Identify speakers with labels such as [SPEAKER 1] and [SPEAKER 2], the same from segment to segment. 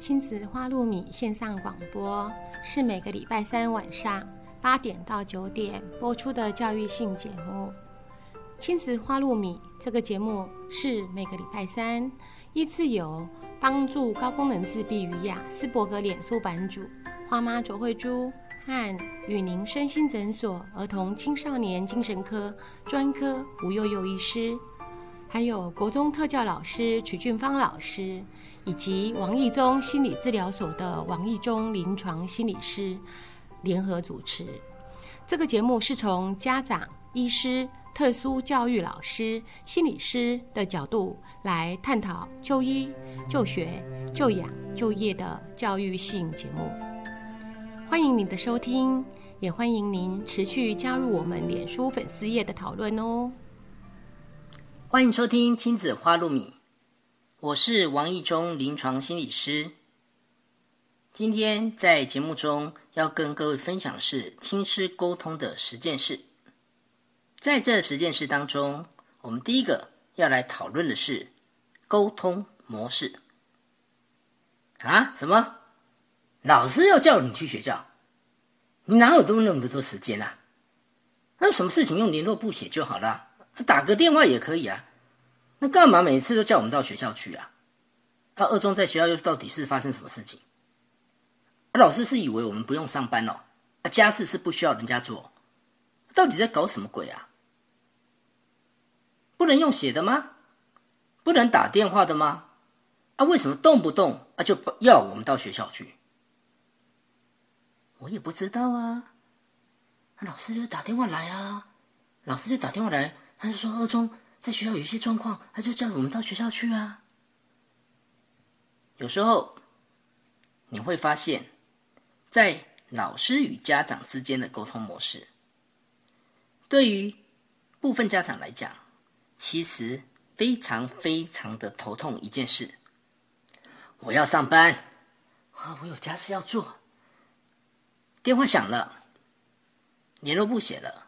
[SPEAKER 1] 亲子花露米线上广播是每个礼拜三晚上八点到九点播出的教育性节目。亲子花露米这个节目是每个礼拜三依次由帮助高功能自闭与雅斯伯格脸书版主花妈卓慧珠和与您身心诊所儿童青少年精神科专科吴幼幼医师，还有国中特教老师曲俊芳老师。以及王义忠心理治疗所的王义忠临床心理师联合主持。这个节目是从家长、医师、特殊教育老师、心理师的角度来探讨就医、就学、就养、就业的教育性节目。欢迎您的收听，也欢迎您持续加入我们脸书粉丝页的讨论哦。
[SPEAKER 2] 欢迎收听亲子花露米。我是王义忠临床心理师。今天在节目中要跟各位分享的是亲师沟通的十件事。在这十件事当中，我们第一个要来讨论的是沟通模式。啊？什么？老师要叫你去学校，你哪有多那么多时间啊？那有什么事情用联络簿写就好了，打个电话也可以啊。那干嘛每次都叫我们到学校去啊？那二中在学校又到底是发生什么事情？老师是以为我们不用上班哦？啊，家事是不需要人家做？到底在搞什么鬼啊？不能用写的吗？不能打电话的吗？啊，为什么动不动啊就要我们到学校去？我也不知道啊。老师就打电话来啊，老师就打电话来，他就说二中。在学校有一些状况，他就叫我们到学校去啊。有时候你会发现，在老师与家长之间的沟通模式，对于部分家长来讲，其实非常非常的头痛一件事。我要上班啊，我有家事要做。电话响了，联络簿写了，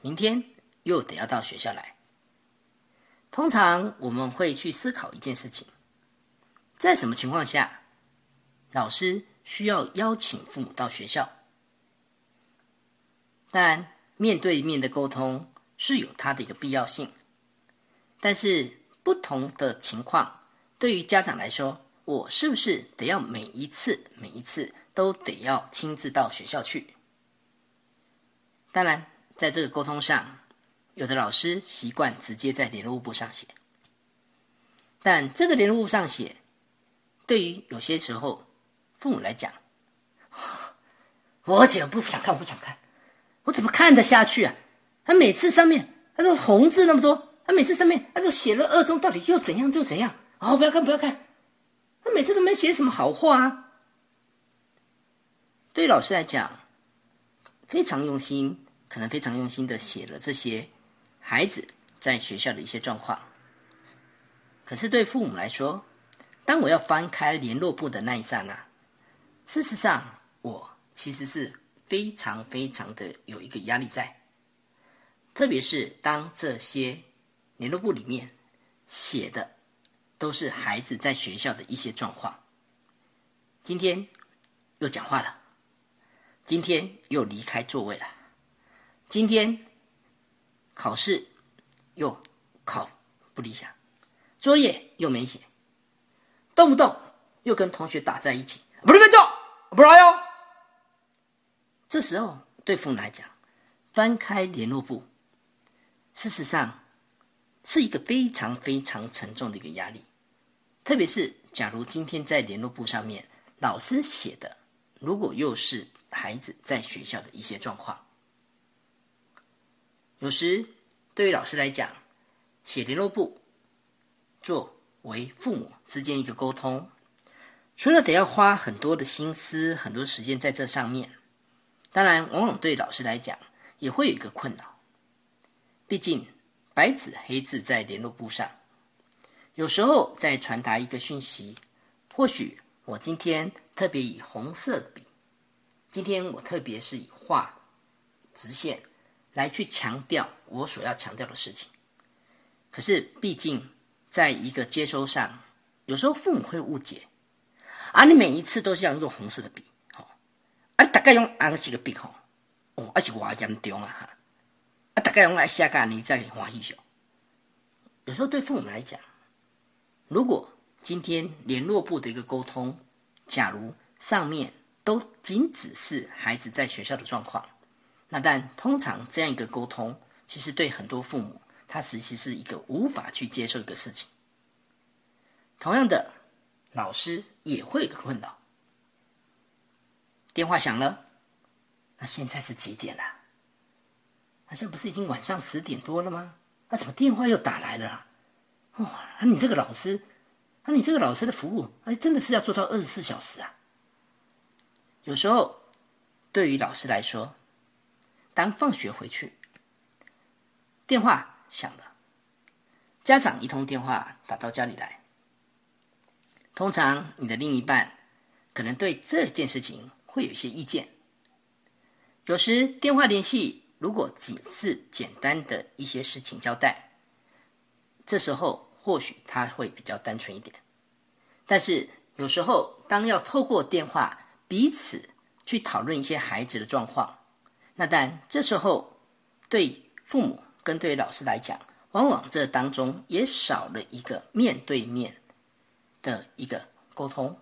[SPEAKER 2] 明天又得要到学校来。通常我们会去思考一件事情：在什么情况下，老师需要邀请父母到学校？当然，面对面的沟通是有它的一个必要性，但是不同的情况，对于家长来说，我是不是得要每一次、每一次都得要亲自到学校去？当然，在这个沟通上。有的老师习惯直接在联络簿上写，但这个联络簿上写，对于有些时候父母来讲，我怎么不想看？我不想看，我怎么看得下去啊？他每次上面他都红字那么多，他每次上面他都写了二中到底又怎样就怎样？哦，不要看，不要看，他每次都没写什么好话啊。对老师来讲，非常用心，可能非常用心的写了这些。孩子在学校的一些状况，可是对父母来说，当我要翻开联络簿的那一刹那，事实上我其实是非常非常的有一个压力在，特别是当这些联络簿里面写的都是孩子在学校的一些状况，今天又讲话了，今天又离开座位了，今天。考试又考不理想，作业又没写，动不动又跟同学打在一起，不是分钟，不来哟。这时候对父母来讲，翻开联络簿，事实上是一个非常非常沉重的一个压力。特别是假如今天在联络簿上面老师写的，如果又是孩子在学校的一些状况。有时，对于老师来讲，写联络簿作为父母之间一个沟通，除了得要花很多的心思、很多时间在这上面，当然，往往对老师来讲也会有一个困扰。毕竟，白纸黑字在联络簿上，有时候在传达一个讯息，或许我今天特别以红色的笔，今天我特别是以画直线。来去强调我所要强调的事情，可是毕竟在一个接收上，有时候父母会误解啊，你每一次都是要用红色的笔，吼，啊，大概用红色的笔，吼，哦，啊是我严重啊哈，啊，大概用来写个你再欢喜笑。有时候对父母来讲，如果今天联络部的一个沟通，假如上面都仅只是孩子在学校的状况，那但通常这样一个沟通，其实对很多父母，他实际是一个无法去接受一个事情。同样的，老师也会有个困扰。电话响了，那现在是几点了？好像不是已经晚上十点多了吗？那怎么电话又打来了？哇，那你这个老师，那你这个老师的服务，哎，真的是要做到二十四小时啊！有时候，对于老师来说，当放学回去，电话响了，家长一通电话打到家里来。通常，你的另一半可能对这件事情会有一些意见。有时电话联系，如果仅是简单的一些事情交代，这时候或许他会比较单纯一点。但是有时候，当要透过电话彼此去讨论一些孩子的状况，那但这时候对父母跟对老师来讲，往往这当中也少了一个面对面。的一个沟通，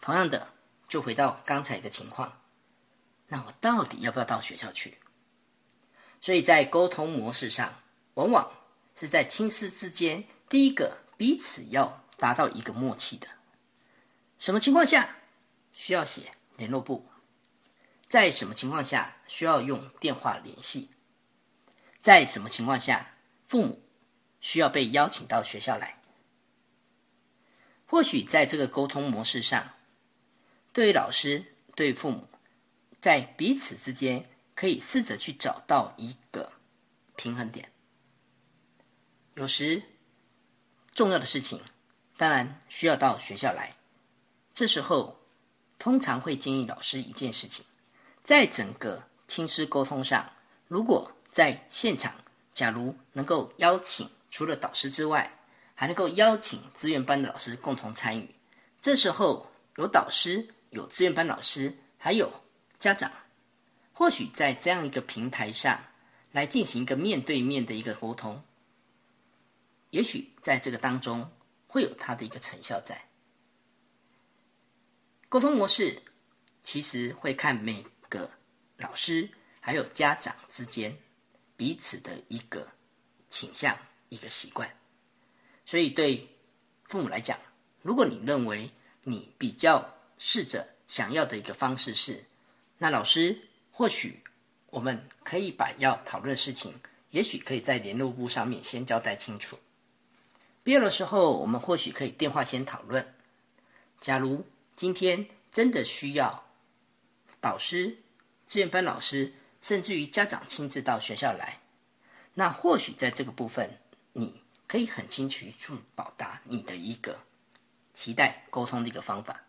[SPEAKER 2] 同样的，就回到刚才的情况，那我到底要不要到学校去？所以在沟通模式上，往往是在亲师之间，第一个彼此要达到一个默契的。什么情况下需要写联络簿？在什么情况下需要用电话联系？在什么情况下父母需要被邀请到学校来？或许在这个沟通模式上，对于老师、对于父母，在彼此之间可以试着去找到一个平衡点。有时重要的事情，当然需要到学校来。这时候，通常会建议老师一件事情：在整个亲师沟通上，如果在现场，假如能够邀请除了导师之外，还能够邀请资源班的老师共同参与，这时候有导师、有资源班老师，还有家长，或许在这样一个平台上来进行一个面对面的一个沟通，也许在这个当中会有它的一个成效在。沟通模式其实会看每老师还有家长之间彼此的一个倾向、一个习惯。所以，对父母来讲，如果你认为你比较试着想要的一个方式是，那老师或许我们可以把要讨论的事情，也许可以在联络簿上面先交代清楚。必要的时候，我们或许可以电话先讨论。假如今天真的需要导师、志愿班老师，甚至于家长亲自到学校来，那或许在这个部分你。可以很清楚去表达你的一个期待沟通的一个方法。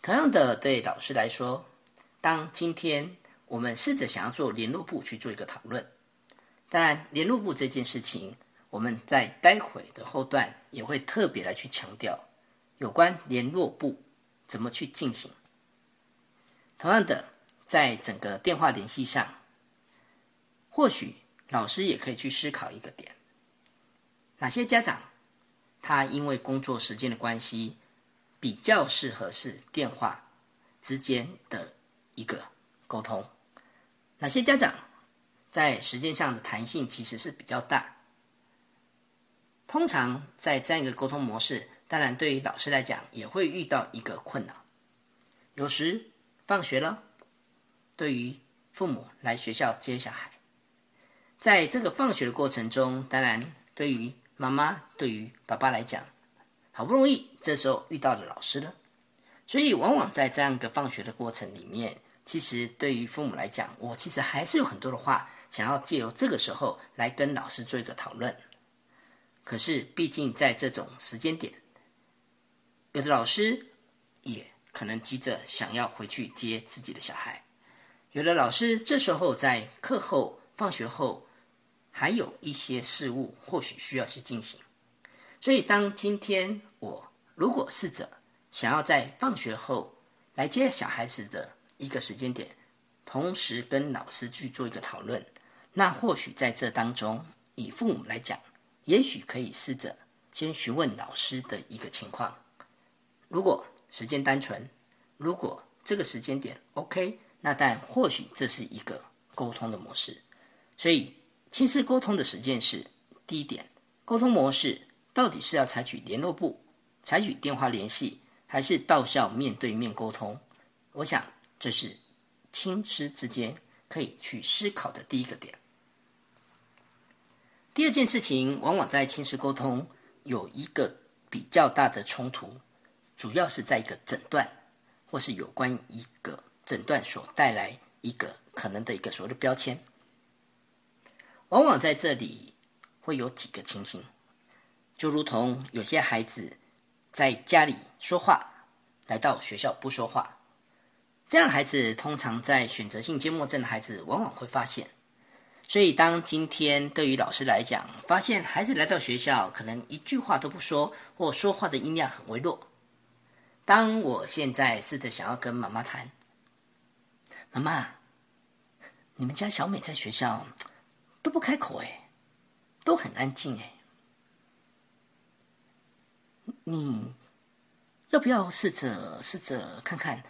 [SPEAKER 2] 同样的，对老师来说，当今天我们试着想要做联络部去做一个讨论，当然联络部这件事情，我们在待会的后段也会特别来去强调有关联络部怎么去进行。同样的，在整个电话联系上，或许老师也可以去思考一个点。哪些家长，他因为工作时间的关系，比较适合是电话之间的一个沟通？哪些家长在时间上的弹性其实是比较大？通常在这样一个沟通模式，当然对于老师来讲也会遇到一个困扰。有时放学了，对于父母来学校接小孩，在这个放学的过程中，当然对于妈妈对于爸爸来讲，好不容易这时候遇到了老师了，所以往往在这样一个放学的过程里面，其实对于父母来讲，我其实还是有很多的话想要借由这个时候来跟老师做一个讨论。可是毕竟在这种时间点，有的老师也可能急着想要回去接自己的小孩，有的老师这时候在课后放学后。还有一些事物或许需要去进行，所以当今天我如果试着想要在放学后来接小孩子的一个时间点，同时跟老师去做一个讨论，那或许在这当中，以父母来讲，也许可以试着先询问老师的一个情况。如果时间单纯，如果这个时间点 OK，那但或许这是一个沟通的模式。所以，亲师沟通的实践是第一点，沟通模式到底是要采取联络部，采取电话联系，还是到校面对面沟通？我想这是亲师之间可以去思考的第一个点。第二件事情，往往在亲师沟通有一个比较大的冲突，主要是在一个诊断，或是有关一个诊断所带来一个可能的一个所谓的标签。往往在这里会有几个情形，就如同有些孩子在家里说话，来到学校不说话，这样孩子通常在选择性缄默症的孩子往往会发现。所以，当今天对于老师来讲，发现孩子来到学校可能一句话都不说，或说话的音量很微弱。当我现在试着想要跟妈妈谈，妈妈，你们家小美在学校都不开口哎，都很安静哎，你要不要试着试着看看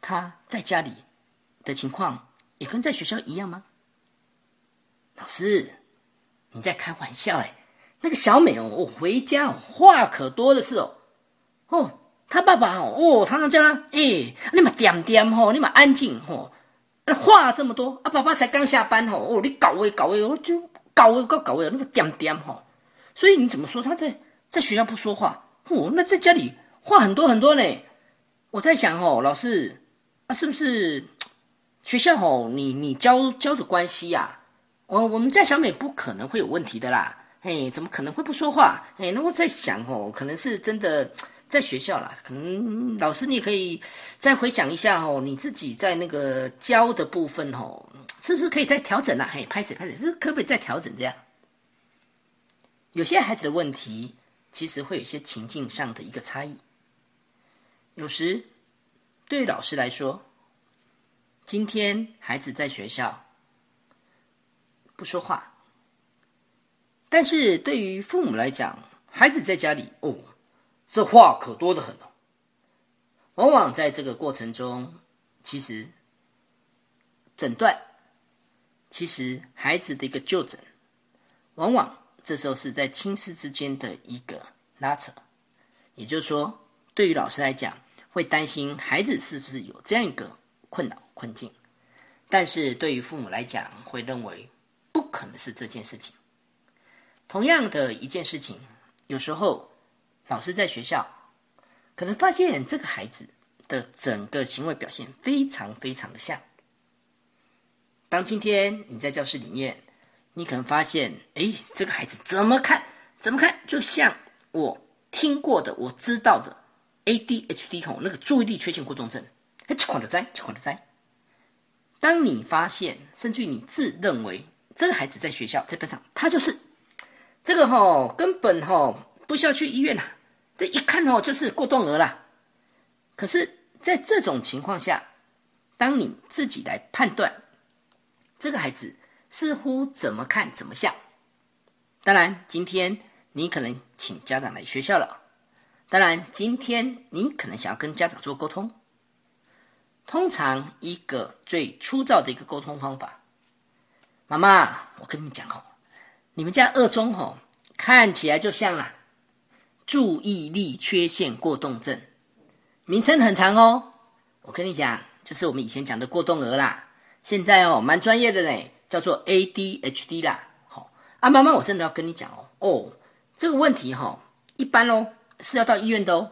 [SPEAKER 2] 她在家里的情况，也跟在学校一样吗？老师，你在开玩笑哎？那个小美哦，我回家话可多的是哦。哦，他爸爸哦，常常叫他哎，你们点点吼，你们安静吼。话这么多啊，爸爸才刚下班吼。哦，你搞位搞位，我就搞位搞搞诶，那个点点吼。所以你怎么说他在在学校不说话？哦，那在家里话很多很多呢。我在想哦，老师啊，是不是学校吼你你教教的关系呀？我我们家小美不可能会有问题的啦，嘿，怎么可能会不说话？嘿，那我在想哦，可能是真的在学校啦，可能老师你可以再回想一下哦，你自己在那个教的部分哦，是不是可以再调整啊？嘿，拍谁拍谁，是可不可以再调整这样？有些孩子的问题其实会有一些情境上的一个差异，有时对于老师来说，今天孩子在学校。不说话，但是对于父母来讲，孩子在家里哦，这话可多的很哦。往往在这个过程中，其实诊断，其实孩子的一个就诊，往往这时候是在亲师之间的一个拉扯。也就是说，对于老师来讲，会担心孩子是不是有这样一个困扰困境；但是对于父母来讲，会认为。不可能是这件事情。同样的一件事情，有时候老师在学校可能发现这个孩子的整个行为表现非常非常的像。当今天你在教室里面，你可能发现，哎，这个孩子怎么看怎么看，就像我听过的、我知道的 ADHD 同那个注意力缺陷过动症，哎，这款的灾，这款的灾。当你发现，甚至于你自认为。这个孩子在学校在班上，他就是这个吼，根本吼不需要去医院呐。这一看哦就是过动儿啦。可是，在这种情况下，当你自己来判断这个孩子似乎怎么看怎么像。当然，今天你可能请家长来学校了。当然，今天你可能想要跟家长做沟通。通常，一个最粗糙的一个沟通方法。妈妈，我跟你讲哦，你们家二中哦，看起来就像啦，注意力缺陷过动症，名称很长哦。我跟你讲，就是我们以前讲的过动儿啦，现在哦蛮专业的嘞，叫做 ADHD 啦。好啊，妈妈，我真的要跟你讲哦，哦，这个问题哈，一般哦是要到医院的哦，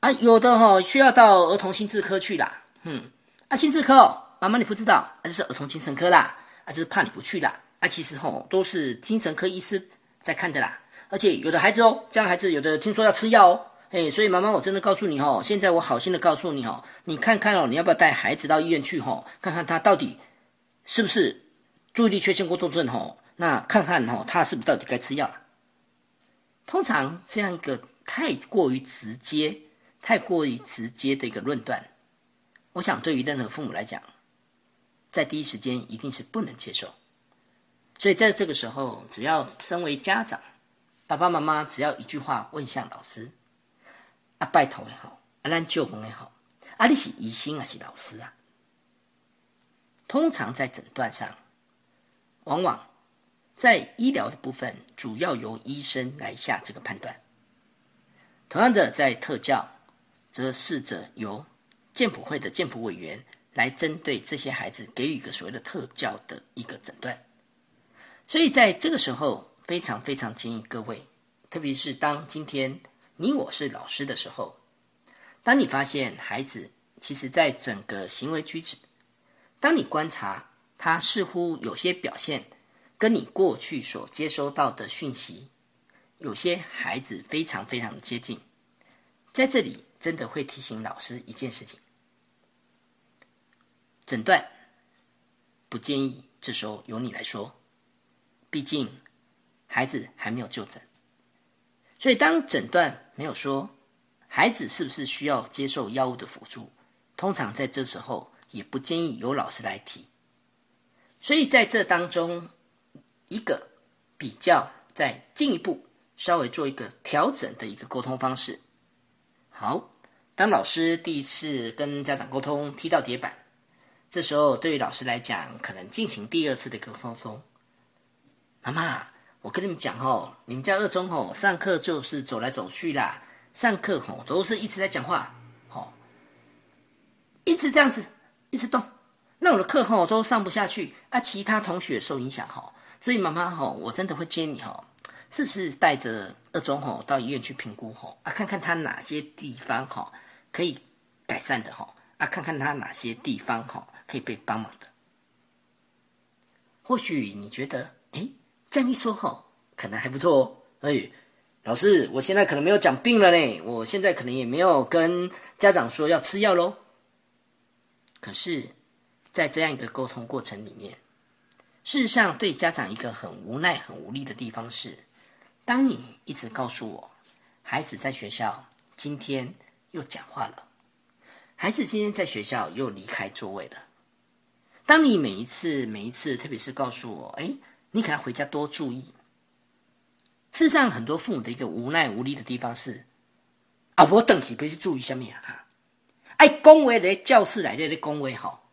[SPEAKER 2] 啊，有的哈需要到儿童心智科去啦。嗯，啊，心智科，哦，妈妈你不知道，那就是儿童精神科啦。啊，就是怕你不去啦。啊，其实吼都是精神科医师在看的啦。而且有的孩子哦，这样孩子有的听说要吃药哦。哎，所以妈妈，我真的告诉你哦，现在我好心的告诉你哦，你看看哦，你要不要带孩子到医院去吼，看看他到底是不是注意力缺陷过动症吼？那看看哦，他是不是到底该吃药？通常这样一个太过于直接、太过于直接的一个论断，我想对于任何父母来讲，在第一时间一定是不能接受。所以在这个时候，只要身为家长，爸爸妈妈只要一句话问向老师：“啊，拜托也好，啊，咱舅公也好，啊，你是医生还是老师啊？”通常在诊断上，往往在医疗的部分，主要由医生来下这个判断。同样的，在特教。则试着由健辅会的健辅委员来针对这些孩子给予一个所谓的特教的一个诊断。所以在这个时候，非常非常建议各位，特别是当今天你我是老师的时候，当你发现孩子其实在整个行为举止，当你观察他似乎有些表现跟你过去所接收到的讯息，有些孩子非常非常接近，在这里。真的会提醒老师一件事情：诊断不建议这时候由你来说，毕竟孩子还没有就诊。所以当诊断没有说孩子是不是需要接受药物的辅助，通常在这时候也不建议由老师来提。所以在这当中，一个比较再进一步稍微做一个调整的一个沟通方式，好。当老师第一次跟家长沟通踢到铁板，这时候对于老师来讲，可能进行第二次的沟通。妈妈，我跟你们讲哦，你们家二中哦，上课就是走来走去啦，上课吼都是一直在讲话，吼，一直这样子，一直动，那我的课吼都上不下去啊，其他同学受影响吼，所以妈妈吼，我真的会建议你吼。是不是带着二中吼到医院去评估吼啊，看看他哪些地方吼。可以改善的哈啊，看看他哪些地方哈可以被帮忙的。或许你觉得，这样一说哈，可能还不错哦。哎，老师，我现在可能没有讲病了呢，我现在可能也没有跟家长说要吃药喽。可是，在这样一个沟通过程里面，事实上对家长一个很无奈、很无力的地方是，当你一直告诉我，孩子在学校今天。又讲话了，孩子今天在学校又离开座位了。当你每一次、每一次，特别是告诉我，哎，你可能回家多注意。事实上，很多父母的一个无奈无力的地方是，啊，我等起别去注意下面啊，哎，恭维在教室来的恭维好，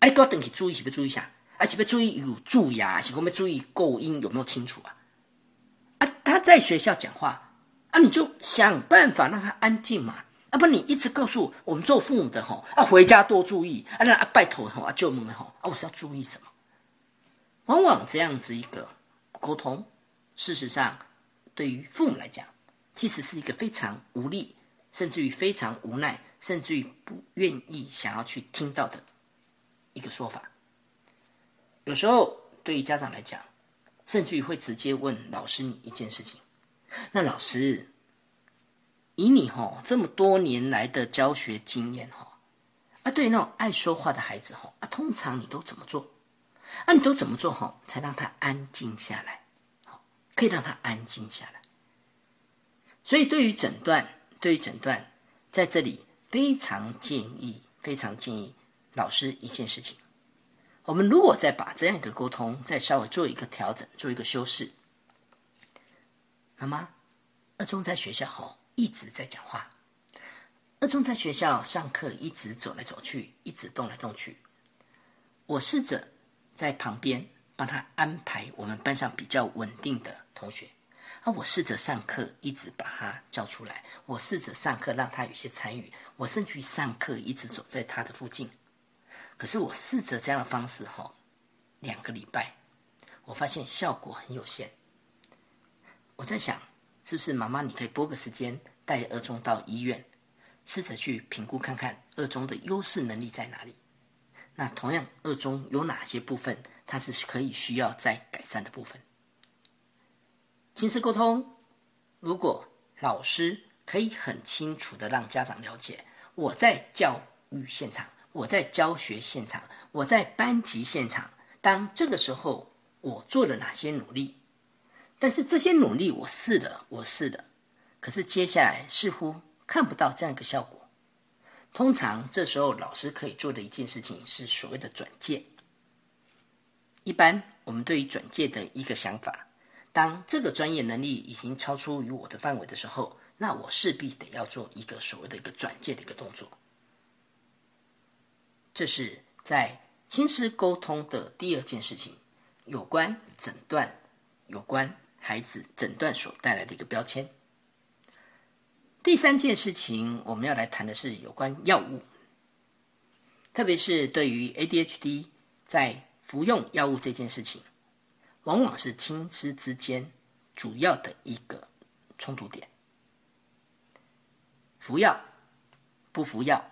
[SPEAKER 2] 哎，给我等起注意是不注意下，啊，是不注意有注意啊，是我们注意构音有没有清楚啊？啊，他在学校讲话，啊，你就想办法让他安静嘛。啊不，你一直告诉我们做父母的吼，啊回家多注意，啊那啊拜托吼啊舅母们吼啊我是要注意什么？往往这样子一个沟通，事实上对于父母来讲，其实是一个非常无力，甚至于非常无奈，甚至于不愿意想要去听到的一个说法。有时候对于家长来讲，甚至于会直接问老师你一件事情，那老师。以你哈这么多年来的教学经验哈，啊，对于那种爱说话的孩子哈，啊，通常你都怎么做？那，你都怎么做哈，才让他安静下来？好，可以让他安静下来。所以，对于诊断，对于诊断，在这里非常建议，非常建议老师一件事情：我们如果再把这样一个沟通再稍微做一个调整，做一个修饰，妈妈，二中在学校吼。一直在讲话，二中在学校上课，一直走来走去，一直动来动去。我试着在旁边帮他安排我们班上比较稳定的同学，啊，我试着上课，一直把他叫出来。我试着上课让他有些参与，我甚至于上课一直走在他的附近。可是我试着这样的方式，哈，两个礼拜，我发现效果很有限。我在想。是不是妈妈？你可以拨个时间带二中到医院，试着去评估看看二中的优势能力在哪里。那同样，二中有哪些部分它是可以需要再改善的部分？亲子沟通，如果老师可以很清楚的让家长了解，我在教育现场，我在教学现场，我在班级现场，当这个时候我做了哪些努力？但是这些努力我试了，我试了，可是接下来似乎看不到这样一个效果。通常这时候老师可以做的一件事情是所谓的转介。一般我们对于转介的一个想法，当这个专业能力已经超出于我的范围的时候，那我势必得要做一个所谓的一个转介的一个动作。这是在亲师沟通的第二件事情，有关诊断，有关孩子诊断所带来的一个标签。第三件事情，我们要来谈的是有关药物，特别是对于 ADHD 在服用药物这件事情，往往是亲师之间主要的一个冲突点。服药，不服药，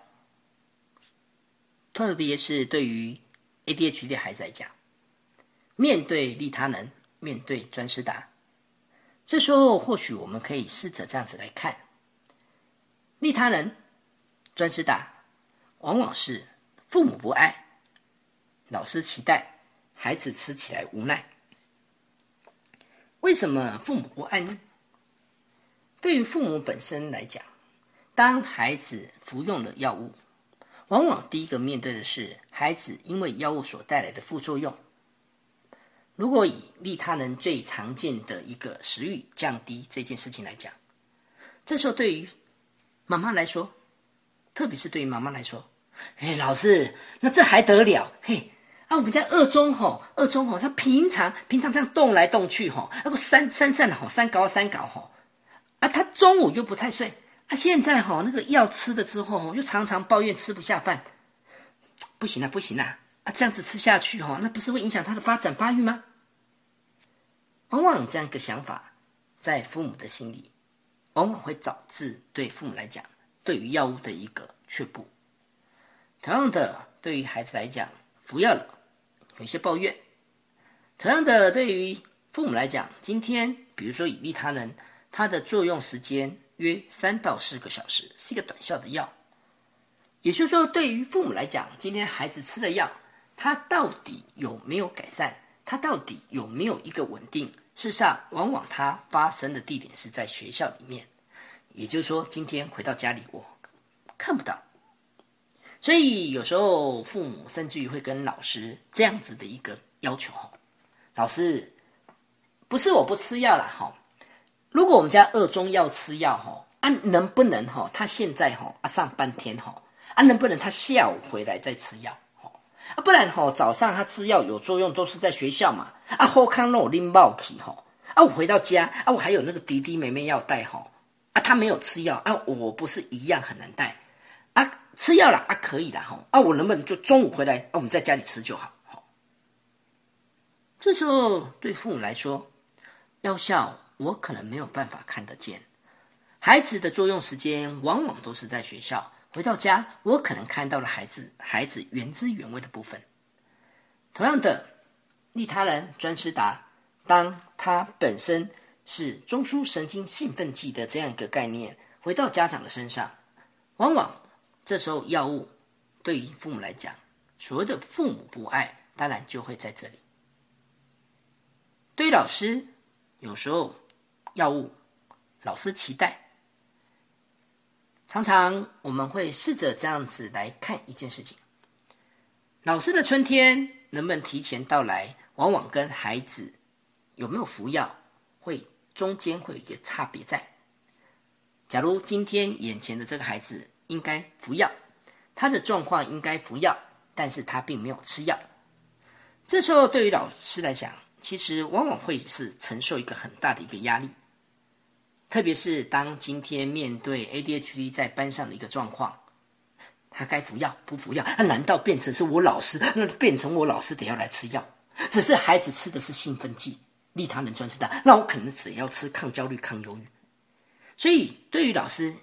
[SPEAKER 2] 特别是对于 ADHD 的孩子来讲，面对利他能，面对专师达，这时候或许我们可以试着这样子来看。利他人，专师大，往往是父母不爱，老师期待，孩子吃起来无奈。为什么父母不爱呢？对于父母本身来讲，当孩子服用了药物，往往第一个面对的是孩子因为药物所带来的副作用。如果以利他人最常见的一个食欲降低这件事情来讲，这时候对于妈妈来说，特别是对于妈妈来说，哎，老师，那这还得了？嘿，啊，我们家二中吼，二中吼，他平常平常这样动来动去吼，那个三三散吼，三高三高吼，啊，他中午又不太睡，啊，现在吼那个药吃了之后吼，又常常抱怨吃不下饭，不行啊，不行啊，啊，这样子吃下去吼，那不是会影响他的发展发育吗？往往这样一个想法，在父母的心里。往往会导致对父母来讲，对于药物的一个却步。同样的，对于孩子来讲，服药了有一些抱怨。同样的，对于父母来讲，今天比如说以利他能，它的作用时间约三到四个小时，是一个短效的药。也就是说，对于父母来讲，今天孩子吃的药，它到底有没有改善？它到底有没有一个稳定？事实上，往往它发生的地点是在学校里面，也就是说，今天回到家里我看不到，所以有时候父母甚至于会跟老师这样子的一个要求：哈，老师不是我不吃药了，哈，如果我们家二中要吃药，哈，啊，能不能哈，他现在哈啊上半天哈啊，能不能他下午回来再吃药？啊，不然吼，早上他吃药有作用，都是在学校嘛。啊，好康那我拎包去吼。啊，我回到家，啊，我还有那个弟弟妹妹要带吼。啊，他没有吃药，啊，我不是一样很难带。啊，吃药了，啊，可以了吼。啊，我能不能就中午回来，啊，我们在家里吃就好。好，这时候对父母来说，药效我可能没有办法看得见，孩子的作用时间往往都是在学校。回到家，我可能看到了孩子孩子原汁原味的部分。同样的，利他人专师达，当他本身是中枢神经兴奋剂的这样一个概念，回到家长的身上，往往这时候药物对于父母来讲，所谓的父母不爱，当然就会在这里。对于老师，有时候药物老师期待。常常我们会试着这样子来看一件事情：老师的春天能不能提前到来，往往跟孩子有没有服药会中间会有一个差别在。假如今天眼前的这个孩子应该服药，他的状况应该服药，但是他并没有吃药，这时候对于老师来讲，其实往往会是承受一个很大的一个压力。特别是当今天面对 ADHD 在班上的一个状况，他该服药不服药？他难道变成是我老师？那变成我老师得要来吃药？只是孩子吃的是兴奋剂，利他能专吃的，那我可能只要吃抗焦虑、抗忧郁。所以对于老师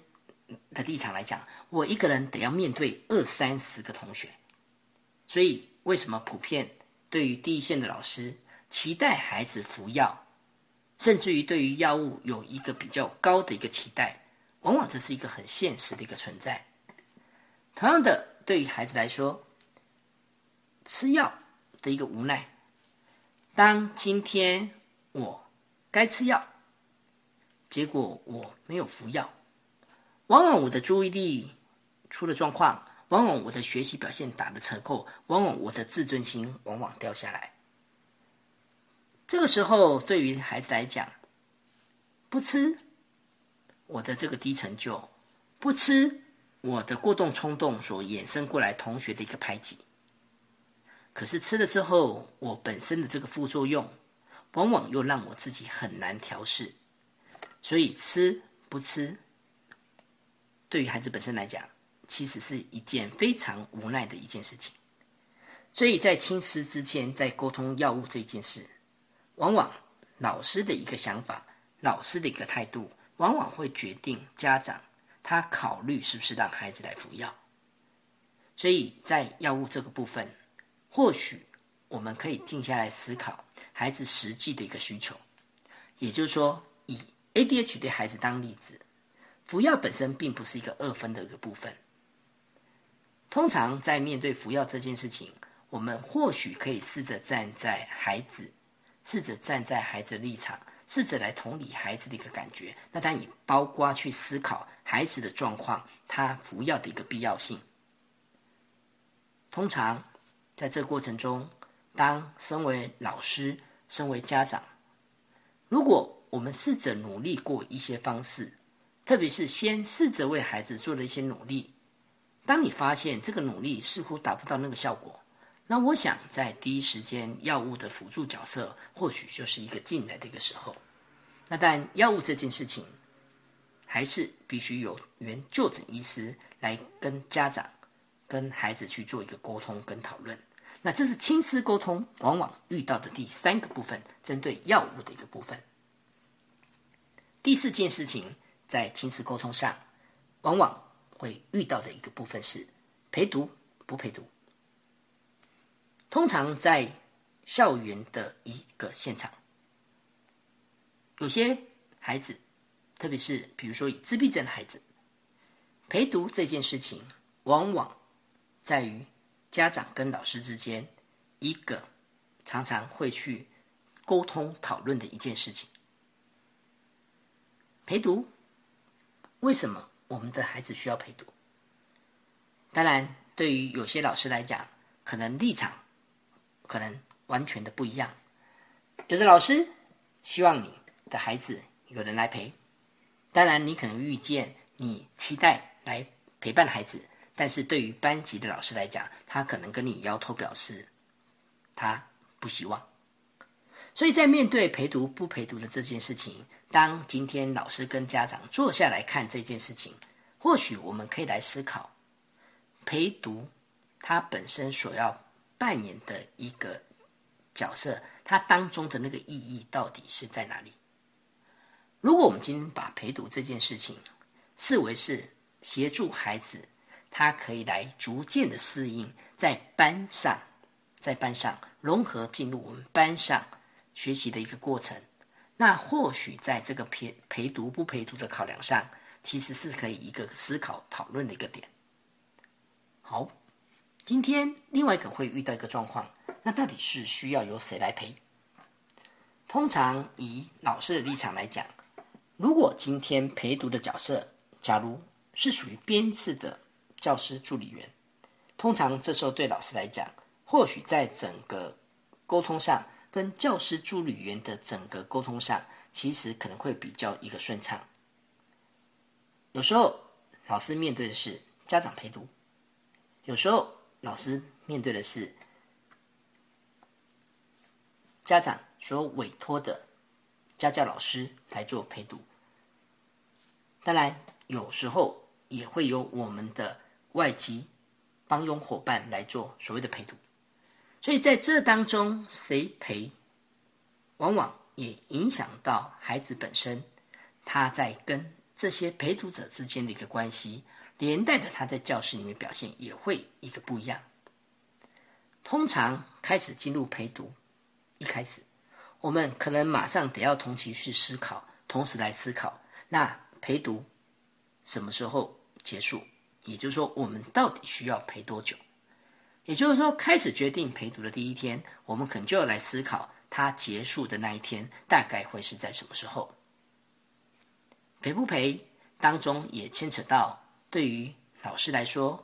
[SPEAKER 2] 的立场来讲，我一个人得要面对二三十个同学。所以为什么普遍对于第一线的老师期待孩子服药？甚至于对于药物有一个比较高的一个期待，往往这是一个很现实的一个存在。同样的，对于孩子来说，吃药的一个无奈。当今天我该吃药，结果我没有服药，往往我的注意力出了状况，往往我的学习表现打了折扣，往往我的自尊心往往掉下来。这个时候，对于孩子来讲，不吃我的这个低成就，不吃我的过动冲动所衍生过来同学的一个排挤。可是吃了之后，我本身的这个副作用，往往又让我自己很难调试。所以吃不吃，对于孩子本身来讲，其实是一件非常无奈的一件事情。所以在亲师之间，在沟通药物这件事，往往老师的一个想法，老师的一个态度，往往会决定家长他考虑是不是让孩子来服药。所以在药物这个部分。或许我们可以静下来思考孩子实际的一个需求，也就是说，以 ADHD 孩子当例子，服药本身并不是一个二分的一个部分。通常在面对服药这件事情，我们或许可以试着站在孩子，试着站在孩子立场，试着来同理孩子的一个感觉。那当然包括去思考孩子的状况，他服药的一个必要性。通常。在这过程中，当身为老师、身为家长，如果我们试着努力过一些方式，特别是先试着为孩子做了一些努力，当你发现这个努力似乎达不到那个效果，那我想在第一时间，药物的辅助角色或许就是一个进来的一个时候。那但药物这件事情，还是必须有原就诊医师来跟家长。跟孩子去做一个沟通跟讨论，那这是亲师沟通往往遇到的第三个部分，针对药物的一个部分。第四件事情在亲师沟通上，往往会遇到的一个部分是陪读不陪读。通常在校园的一个现场，有些孩子，特别是比如说以自闭症的孩子，陪读这件事情，往往。在于家长跟老师之间一个常常会去沟通讨论的一件事情。陪读，为什么我们的孩子需要陪读？当然，对于有些老师来讲，可能立场可能完全的不一样。有的老师希望你的孩子有人来陪，当然你可能遇见你期待来陪伴孩子。但是对于班级的老师来讲，他可能跟你摇头表示，他不希望。所以在面对陪读不陪读的这件事情，当今天老师跟家长坐下来看这件事情，或许我们可以来思考，陪读他本身所要扮演的一个角色，它当中的那个意义到底是在哪里？如果我们今天把陪读这件事情视为是协助孩子。他可以来逐渐的适应，在班上，在班上融合进入我们班上学习的一个过程。那或许在这个陪陪读不陪读的考量上，其实是可以一个思考讨论的一个点。好，今天另外一个会遇到一个状况，那到底是需要由谁来陪？通常以老师的立场来讲，如果今天陪读的角色，假如是属于编制的。教师助理员，通常这时候对老师来讲，或许在整个沟通上，跟教师助理员的整个沟通上，其实可能会比较一个顺畅。有时候老师面对的是家长陪读，有时候老师面对的是家长所委托的家教老师来做陪读。当然，有时候也会有我们的。外籍帮佣伙伴来做所谓的陪读，所以在这当中，谁陪，往往也影响到孩子本身，他在跟这些陪读者之间的一个关系，连带的他在教室里面表现也会一个不一样。通常开始进入陪读，一开始，我们可能马上得要同期去思考，同时来思考，那陪读什么时候结束？也就是说，我们到底需要陪多久？也就是说，开始决定陪读的第一天，我们可能就要来思考，它结束的那一天大概会是在什么时候？陪不陪？当中也牵扯到，对于老师来说，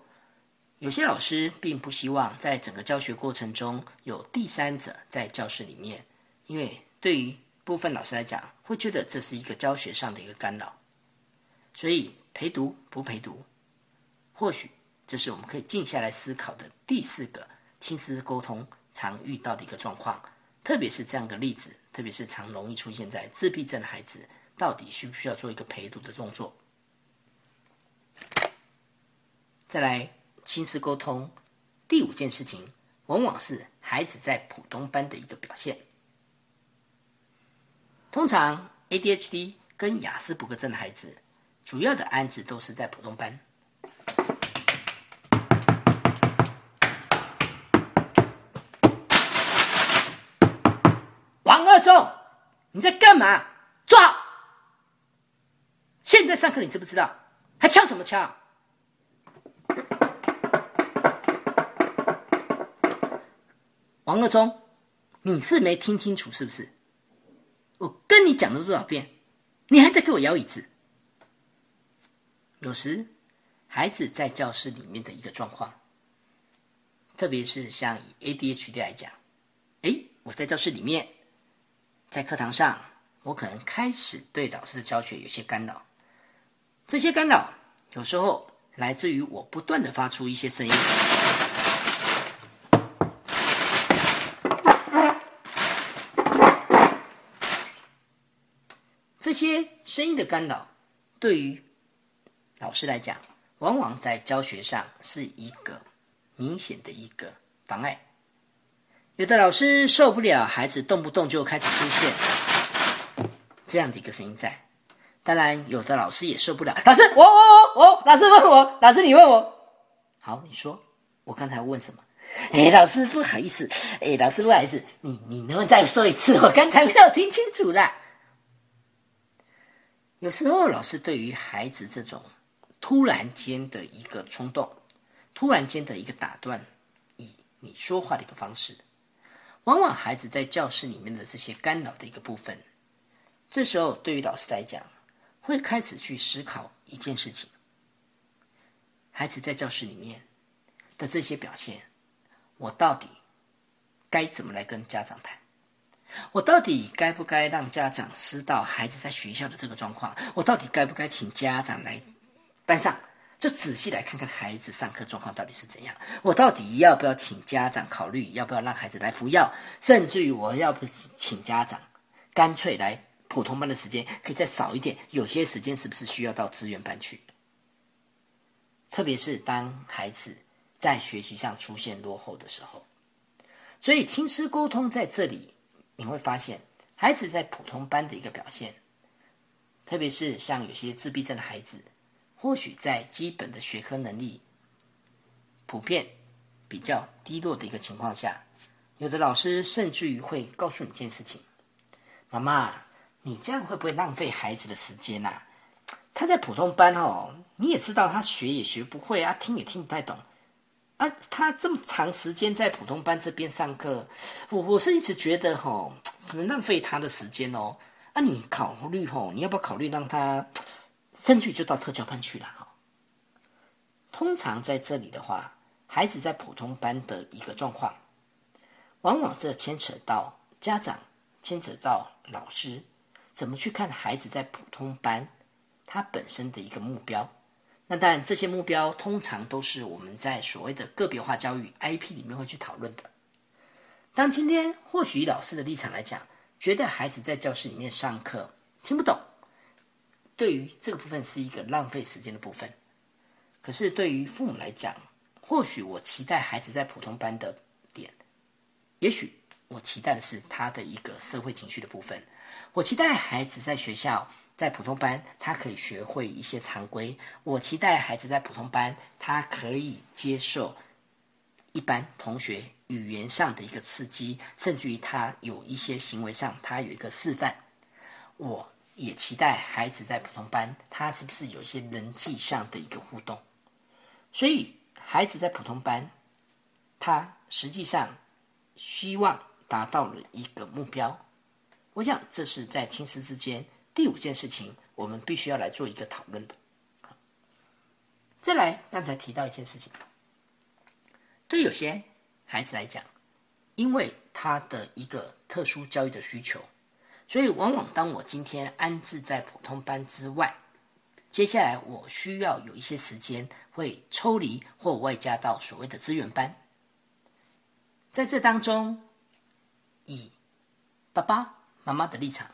[SPEAKER 2] 有些老师并不希望在整个教学过程中有第三者在教室里面，因为对于部分老师来讲，会觉得这是一个教学上的一个干扰，所以陪读不陪读，或许这是我们可以静下来思考的第四个亲子沟通常遇到的一个状况，特别是这样的例子，特别是常容易出现在自闭症的孩子，到底需不需要做一个陪读的动作？再来，亲子沟通第五件事情，往往是孩子在普通班的一个表现。通常，ADHD 跟雅思伯格症的孩子，主要的安置都是在普通班。王二中，你在干嘛？坐好！现在上课，你知不知道？还敲什么敲？王二中，你是没听清楚是不是？我跟你讲了多少遍，你还在给我摇椅子？有时孩子在教室里面的一个状况，特别是像以 ADHD 来讲，哎，我在教室里面，在课堂上，我可能开始对老师的教学有些干扰。这些干扰有时候来自于我不断的发出一些声音。这些声音的干扰，对于老师来讲，往往在教学上是一个明显的一个妨碍。有的老师受不了孩子动不动就开始出现这样的一个声音在，当然有的老师也受不了。老师，我我我我，老师问我，老师你问我，好，你说，我刚才问什么？哎，老师不好意思，哎，老师不好意思，你你能不能再说一次？我刚才没有听清楚啦。有时候，老师对于孩子这种突然间的一个冲动，突然间的一个打断，以你说话的一个方式，往往孩子在教室里面的这些干扰的一个部分，这时候对于老师来讲，会开始去思考一件事情：孩子在教室里面的这些表现，我到底该怎么来跟家长谈？我到底该不该让家长知道孩子在学校的这个状况？我到底该不该请家长来班上，就仔细来看看孩子上课状况到底是怎样？我到底要不要请家长考虑要不要让孩子来服药？甚至于我要不请家长干脆来普通班的时间可以再少一点？有些时间是不是需要到资源班去？特别是当孩子在学习上出现落后的时候，所以亲师沟通在这里。你会发现，孩子在普通班的一个表现，特别是像有些自闭症的孩子，或许在基本的学科能力普遍比较低落的一个情况下，有的老师甚至于会告诉你一件事情：“妈妈，你这样会不会浪费孩子的时间呐？他在普通班哦，你也知道他学也学不会啊，听也听不太懂。”啊，他这么长时间在普通班这边上课，我我是一直觉得吼，可能浪费他的时间哦。啊，你考虑吼，你要不要考虑让他，甚至就到特教班去了哈？通常在这里的话，孩子在普通班的一个状况，往往这牵扯到家长，牵扯到老师，怎么去看孩子在普通班他本身的一个目标。那当然，这些目标通常都是我们在所谓的个别化教育 IP 里面会去讨论的。当今天或许以老师的立场来讲，觉得孩子在教室里面上课听不懂，对于这个部分是一个浪费时间的部分。可是对于父母来讲，或许我期待孩子在普通班的点，也许我期待的是他的一个社会情绪的部分，我期待孩子在学校。在普通班，他可以学会一些常规。我期待孩子在普通班，他可以接受一般同学语言上的一个刺激，甚至于他有一些行为上，他有一个示范。我也期待孩子在普通班，他是不是有一些人际上的一个互动？所以，孩子在普通班，他实际上希望达到了一个目标。我想，这是在亲师之间。第五件事情，我们必须要来做一个讨论的。再来，刚才提到一件事情，对有些孩子来讲，因为他的一个特殊教育的需求，所以往往当我今天安置在普通班之外，接下来我需要有一些时间会抽离或外加到所谓的资源班，在这当中，以爸爸妈妈的立场，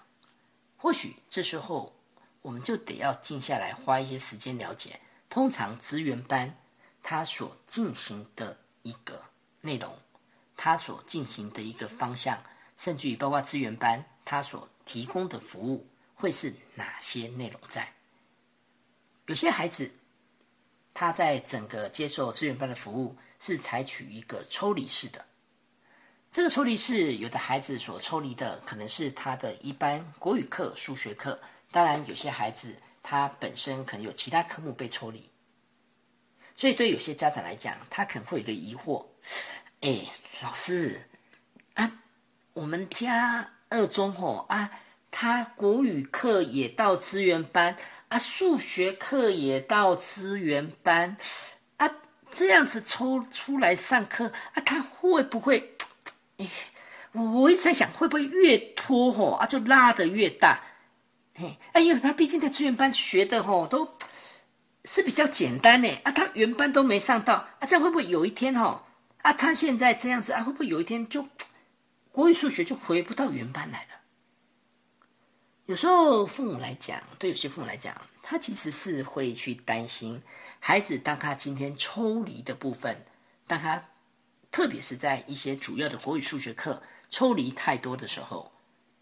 [SPEAKER 2] 或许这时候我们就得要静下来，花一些时间了解。通常资源班，它所进行的一个内容，它所进行的一个方向，甚至于包括资源班，它所提供的服务会是哪些内容在？有些孩子，他在整个接受资源班的服务是采取一个抽离式的。这个抽离是，有的孩子所抽离的可能是他的一般国语课、数学课，当然有些孩子。他本身可能有其他科目被抽离，所以对有些家长来讲，他可能会有一个疑惑：哎，老师啊，我们家二中吼啊，他国语课也到资源班啊，数学课也到资源班啊，这样子抽出来上课啊，他会不会？哎，我一直在想，会不会越拖吼啊，就拉得越大？哎，因为他毕竟在资源班学的吼，都是比较简单呢。啊，他原班都没上到，啊，这样会不会有一天吼，啊，他现在这样子啊，会不会有一天就国语数学就回不到原班来了？有时候父母来讲，对有些父母来讲，他其实是会去担心孩子，当他今天抽离的部分，当他特别是在一些主要的国语数学课抽离太多的时候，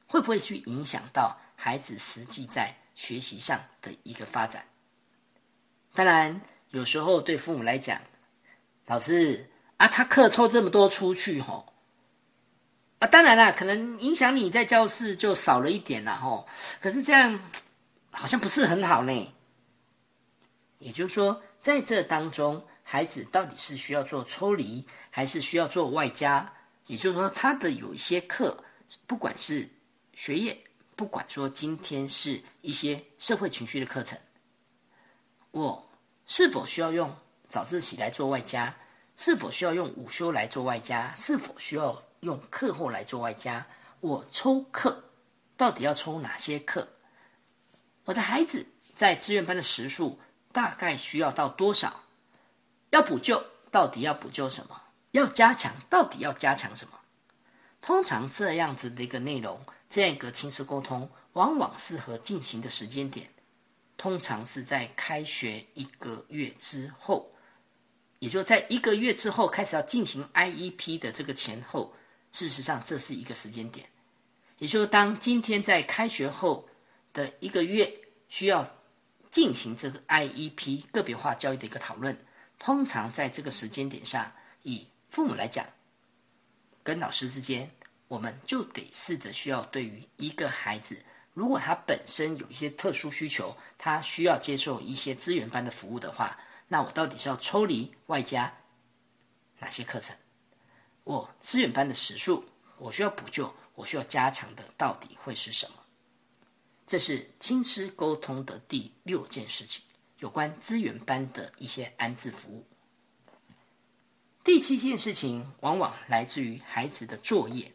[SPEAKER 2] 会不会去影响到？孩子实际在学习上的一个发展，当然有时候对父母来讲，老师啊，他课抽这么多出去吼，啊，当然啦，可能影响你在教室就少了一点了吼。可是这样好像不是很好呢。也就是说，在这当中，孩子到底是需要做抽离，还是需要做外加？也就是说，他的有一些课，不管是学业。不管说今天是一些社会情绪的课程，我是否需要用早自习来做外加？是否需要用午休来做外加？是否需要用课后来做外加？我抽课到底要抽哪些课？我的孩子在志愿班的时数大概需要到多少？要补救到底要补救什么？要加强到底要加强什么？通常这样子的一个内容。这样一个亲子沟通，往往适合进行的时间点，通常是在开学一个月之后，也就在一个月之后开始要进行 IEP 的这个前后。事实上，这是一个时间点，也就是当今天在开学后的一个月需要进行这个 IEP 个别化教育的一个讨论，通常在这个时间点上，以父母来讲，跟老师之间。我们就得试着需要对于一个孩子，如果他本身有一些特殊需求，他需要接受一些资源班的服务的话，那我到底是要抽离外加哪些课程？我资源班的时数，我需要补救，我需要加强的到底会是什么？这是亲师沟通的第六件事情，有关资源班的一些安置服务。第七件事情，往往来自于孩子的作业。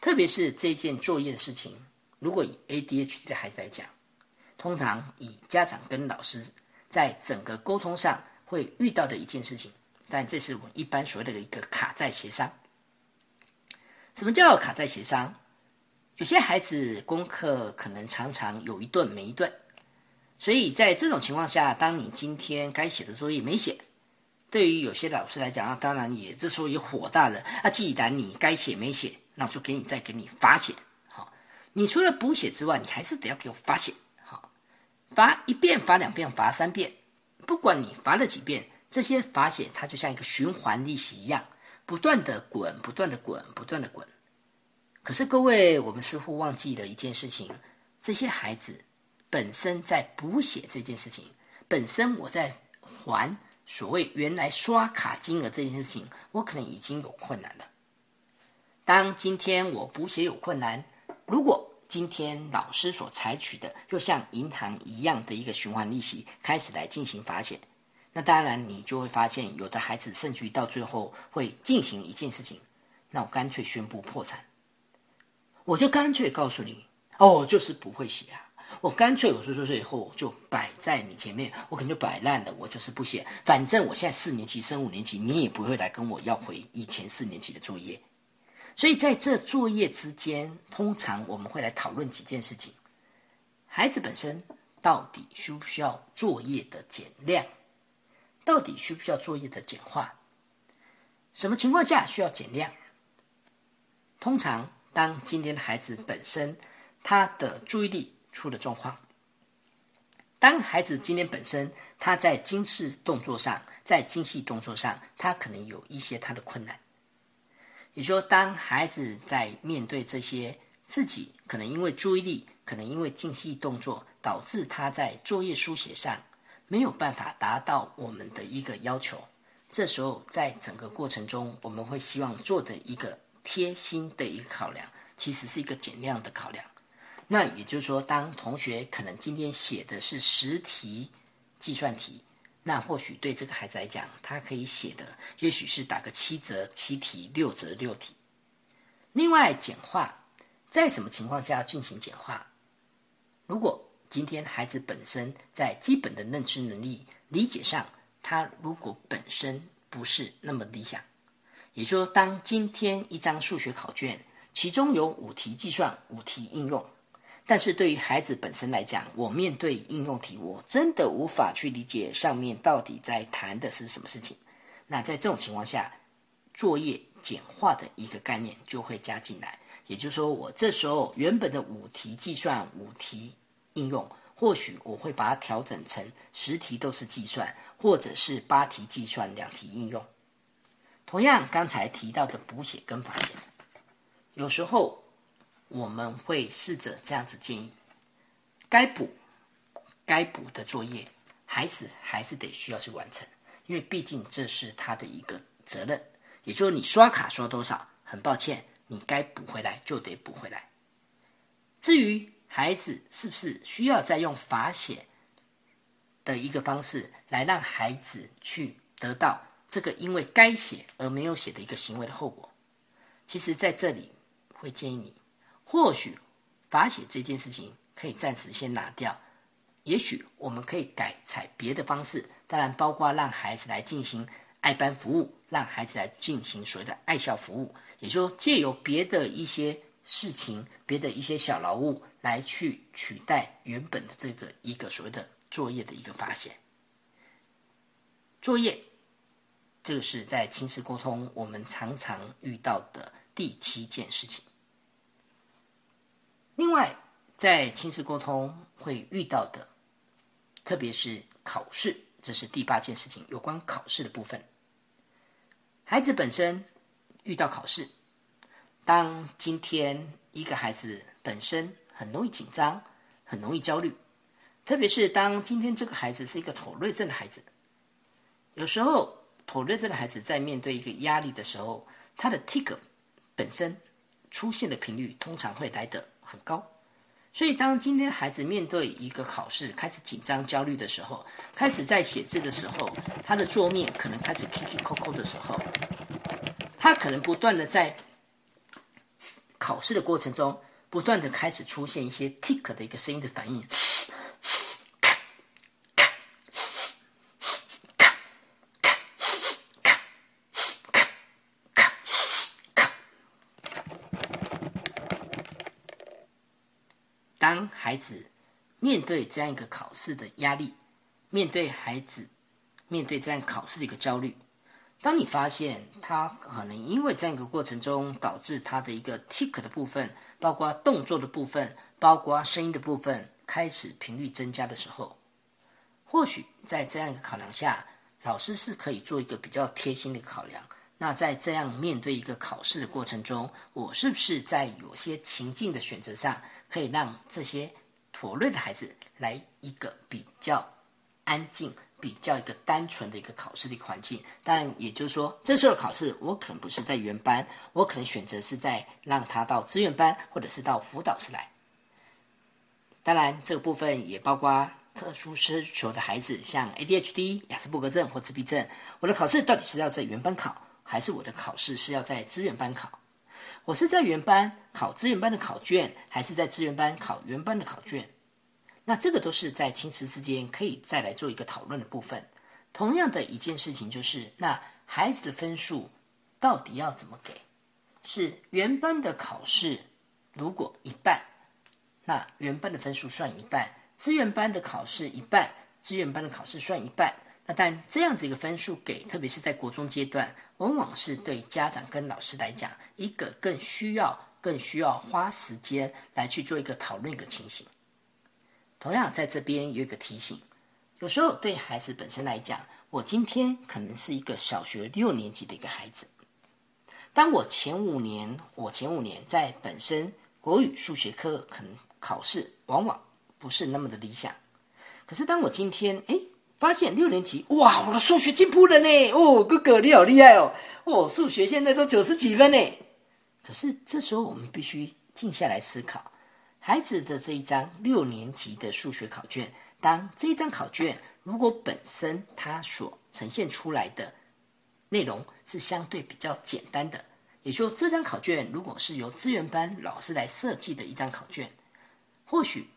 [SPEAKER 2] 特别是这件作业的事情，如果以 ADHD 的孩子来讲，通常以家长跟老师在整个沟通上会遇到的一件事情，但这是我们一般所谓的一个卡在协商。什么叫卡在协商？有些孩子功课可能常常有一顿没一顿，所以在这种情况下，当你今天该写的作业没写，对于有些老师来讲，那当然也这时候也火大了啊！既然你该写没写。那我就给你再给你罚写，好，你除了补写之外，你还是得要给我罚写，好，罚一遍、罚两遍、罚三遍，不管你罚了几遍，这些罚写它就像一个循环利息一样，不断的滚，不断的滚，不断的滚。可是各位，我们似乎忘记了一件事情：这些孩子本身在补写这件事情，本身我在还所谓原来刷卡金额这件事情，我可能已经有困难了。当今天我补写有困难，如果今天老师所采取的又像银行一样的一个循环利息开始来进行罚写，那当然，你就会发现，有的孩子甚至于到最后会进行一件事情，那我干脆宣布破产，我就干脆告诉你，哦，就是不会写啊，我干脆我说说以后就摆在你前面，我可能就摆烂了，我就是不写，反正我现在四年级升五年级，你也不会来跟我要回以前四年级的作业，所以在这作业之间，通常我们会来讨论几件事情，孩子本身到底需不需要作业的减量？到底需不需要作业的简化？什么情况下需要减量？通常，当今天的孩子本身他的注意力出的状况，当孩子今天本身他在精细动作上，在精细动作上，他可能有一些他的困难。也就说，当孩子在面对这些自己可能因为注意力，可能因为精细动作，导致他在作业书写上。没有办法达到我们的一个要求，这时候在整个过程中，我们会希望做的一个贴心的一个考量，其实是一个减量的考量。那也就是说，当同学可能今天写的是十题计算题，那或许对这个孩子来讲，他可以写的也许是打个七折七题，六折六题。另外，简化在什么情况下要进行简化？如果今天孩子本身在基本的认知能力、理解上，他如果本身不是那么理想，也就是说，当今天一张数学考卷，其中有五题计算、五题应用，但是对于孩子本身来讲，我面对应用题，我真的无法去理解上面到底在谈的是什么事情。那在这种情况下，作业简化的一个概念就会加进来，也就是说，我这时候原本的五题计算、五题。应用或许我会把它调整成十题都是计算，或者是八题计算两题应用。同样，刚才提到的补写跟罚写，有时候我们会试着这样子建议：该补该补的作业，孩子还是得需要去完成，因为毕竟这是他的一个责任。也就是你刷卡刷多少，很抱歉，你该补回来就得补回来。至于，孩子是不是需要再用罚写的一个方式来让孩子去得到这个因为该写而没有写的一个行为的后果？其实，在这里会建议你，或许罚写这件事情可以暂时先拿掉，也许我们可以改采别的方式，当然包括让孩子来进行爱班服务，让孩子来进行所谓的爱校服务，也就说借由别的一些事情、别的一些小劳务。来去取代原本的这个一个所谓的作业的一个发现。作业，这个是在亲子沟通我们常常遇到的第七件事情。另外，在亲子沟通会遇到的，特别是考试，这是第八件事情，有关考试的部分。孩子本身遇到考试，当今天一个孩子本身。很容易紧张，很容易焦虑，特别是当今天这个孩子是一个妥瑞症的孩子，有时候妥瑞症的孩子在面对一个压力的时候，他的 tick 本身出现的频率通常会来得很高，所以当今天孩子面对一个考试开始紧张焦虑的时候，开始在写字的时候，他的桌面可能开始 k i k 扣扣的时候，他可能不断的在考试的过程中。不断的开始出现一些 tick 的一个声音的反应，当孩子面对这样一个考试的压力，面对孩子面对这样考试的一个焦虑，当你发现他可能因为这样一个过程中导致他的一个 tick 的部分。包括动作的部分，包括声音的部分开始频率增加的时候，或许在这样一个考量下，老师是可以做一个比较贴心的考量。那在这样面对一个考试的过程中，我是不是在有些情境的选择上，可以让这些妥瑞的孩子来一个比较安静？比较一个单纯的一个考试的一个环境，当然也就是说，这时候的考试我可能不是在原班，我可能选择是在让他到资源班或者是到辅导室来。当然，这个部分也包括特殊需求的孩子，像 ADHD、雅斯伯格症或自闭症，我的考试到底是要在原班考，还是我的考试是要在资源班考？我是在原班考资源班的考卷，还是在资源班考原班的考卷？那这个都是在亲师之间可以再来做一个讨论的部分。同样的一件事情就是，那孩子的分数到底要怎么给？是原班的考试如果一半，那原班的分数算一半；资源班的考试一半，资源班的考试算一半。那但这样子一个分数给，特别是在国中阶段，往往是对家长跟老师来讲，一个更需要、更需要花时间来去做一个讨论一个情形。同样，在这边有一个提醒：有时候对孩子本身来讲，我今天可能是一个小学六年级的一个孩子。当我前五年，我前五年在本身国语、数学科可能考试往往不是那么的理想。可是当我今天哎发现六年级哇，我的数学进步了呢！哦，哥哥你好厉害哦！哦，数学现在都九十几分呢。可是这时候我们必须静下来思考。孩子的这一张六年级的数学考卷，当这一张考卷如果本身它所呈现出来的内容是相对比较简单的，也就这张考卷如果是由资源班老师来设计的一张考卷，或许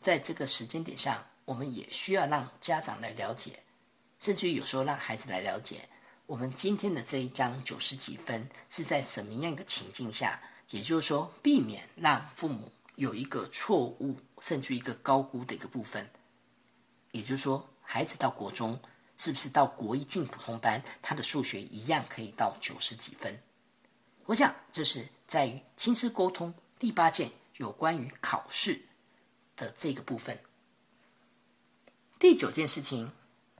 [SPEAKER 2] 在这个时间点上，我们也需要让家长来了解，甚至于有时候让孩子来了解，我们今天的这一张九十几分是在什么样的情境下，也就是说，避免让父母。有一个错误，甚至一个高估的一个部分，也就是说，孩子到国中是不是到国一进普通班，他的数学一样可以到九十几分？我想这是在于亲师沟通第八件有关于考试的这个部分。第九件事情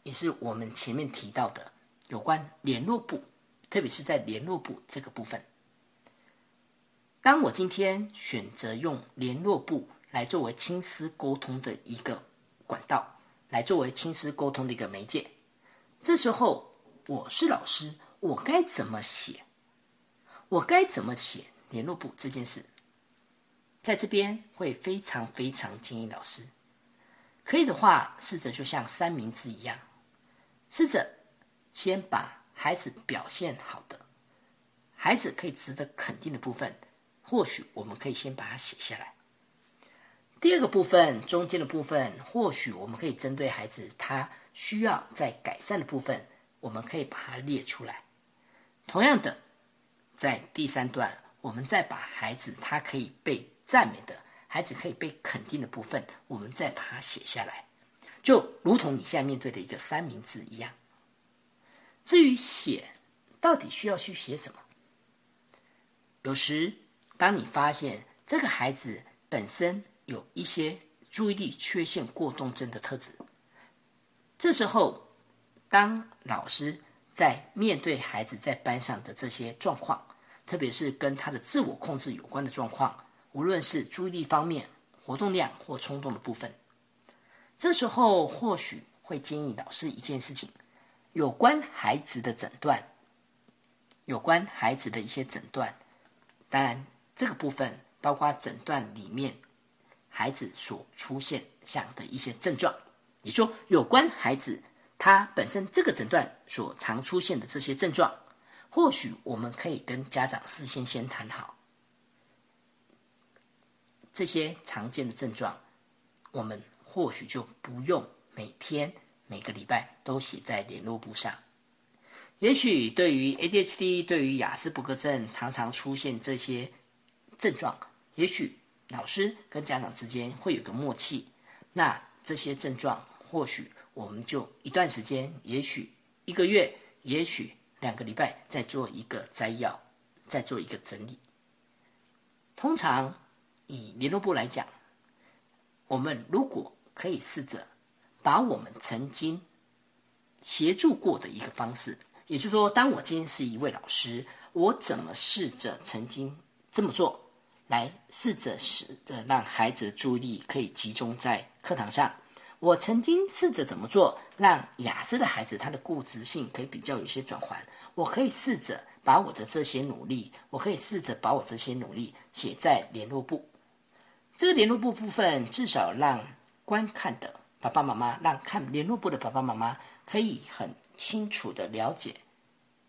[SPEAKER 2] 也是我们前面提到的有关联络部，特别是在联络部这个部分。当我今天选择用联络部来作为亲师沟通的一个管道，来作为亲师沟通的一个媒介，这时候我是老师，我该怎么写？我该怎么写联络部这件事？在这边会非常非常建议老师，可以的话，试着就像三明治一样，试着先把孩子表现好的，孩子可以值得肯定的部分。或许我们可以先把它写下来。第二个部分，中间的部分，或许我们可以针对孩子他需要在改善的部分，我们可以把它列出来。同样的，在第三段，我们再把孩子他可以被赞美的孩子可以被肯定的部分，我们再把它写下来，就如同你现在面对的一个三明治一样。至于写，到底需要去写什么？有时。当你发现这个孩子本身有一些注意力缺陷过动症的特质，这时候，当老师在面对孩子在班上的这些状况，特别是跟他的自我控制有关的状况，无论是注意力方面、活动量或冲动的部分，这时候或许会建议老师一件事情：有关孩子的诊断，有关孩子的一些诊断，当然。这个部分包括诊断里面孩子所出现像的一些症状，也说有关孩子他本身这个诊断所常出现的这些症状，或许我们可以跟家长事先先谈好这些常见的症状，我们或许就不用每天每个礼拜都写在联络簿上。也许对于 ADHD，对于雅斯伯格症常常出现这些。症状，也许老师跟家长之间会有个默契。那这些症状，或许我们就一段时间，也许一个月，也许两个礼拜，再做一个摘要，再做一个整理。通常以联络部来讲，我们如果可以试着把我们曾经协助过的一个方式，也就是说，当我今天是一位老师，我怎么试着曾经这么做？来试着试着让孩子的注意力可以集中在课堂上。我曾经试着怎么做，让雅思的孩子他的固执性可以比较有些转换。我可以试着把我的这些努力，我可以试着把我这些努力写在联络簿。这个联络部部分至少让观看的爸爸妈妈，让看联络部的爸爸妈妈可以很清楚的了解，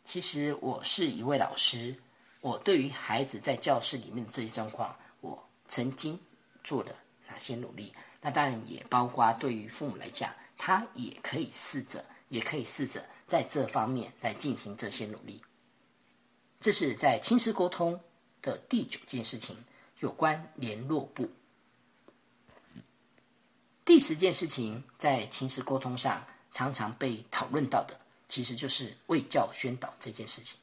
[SPEAKER 2] 其实我是一位老师，我对于孩子在教室里面的这些状况，我曾经做了哪些努力？那当然也包括对于父母来讲，他也可以试着，也可以试着在这方面来进行这些努力。这是在亲子沟通的第九件事情，有关联络部。第十件事情，在情史沟通上常常被讨论到的，其实就是卫教宣导这件事情。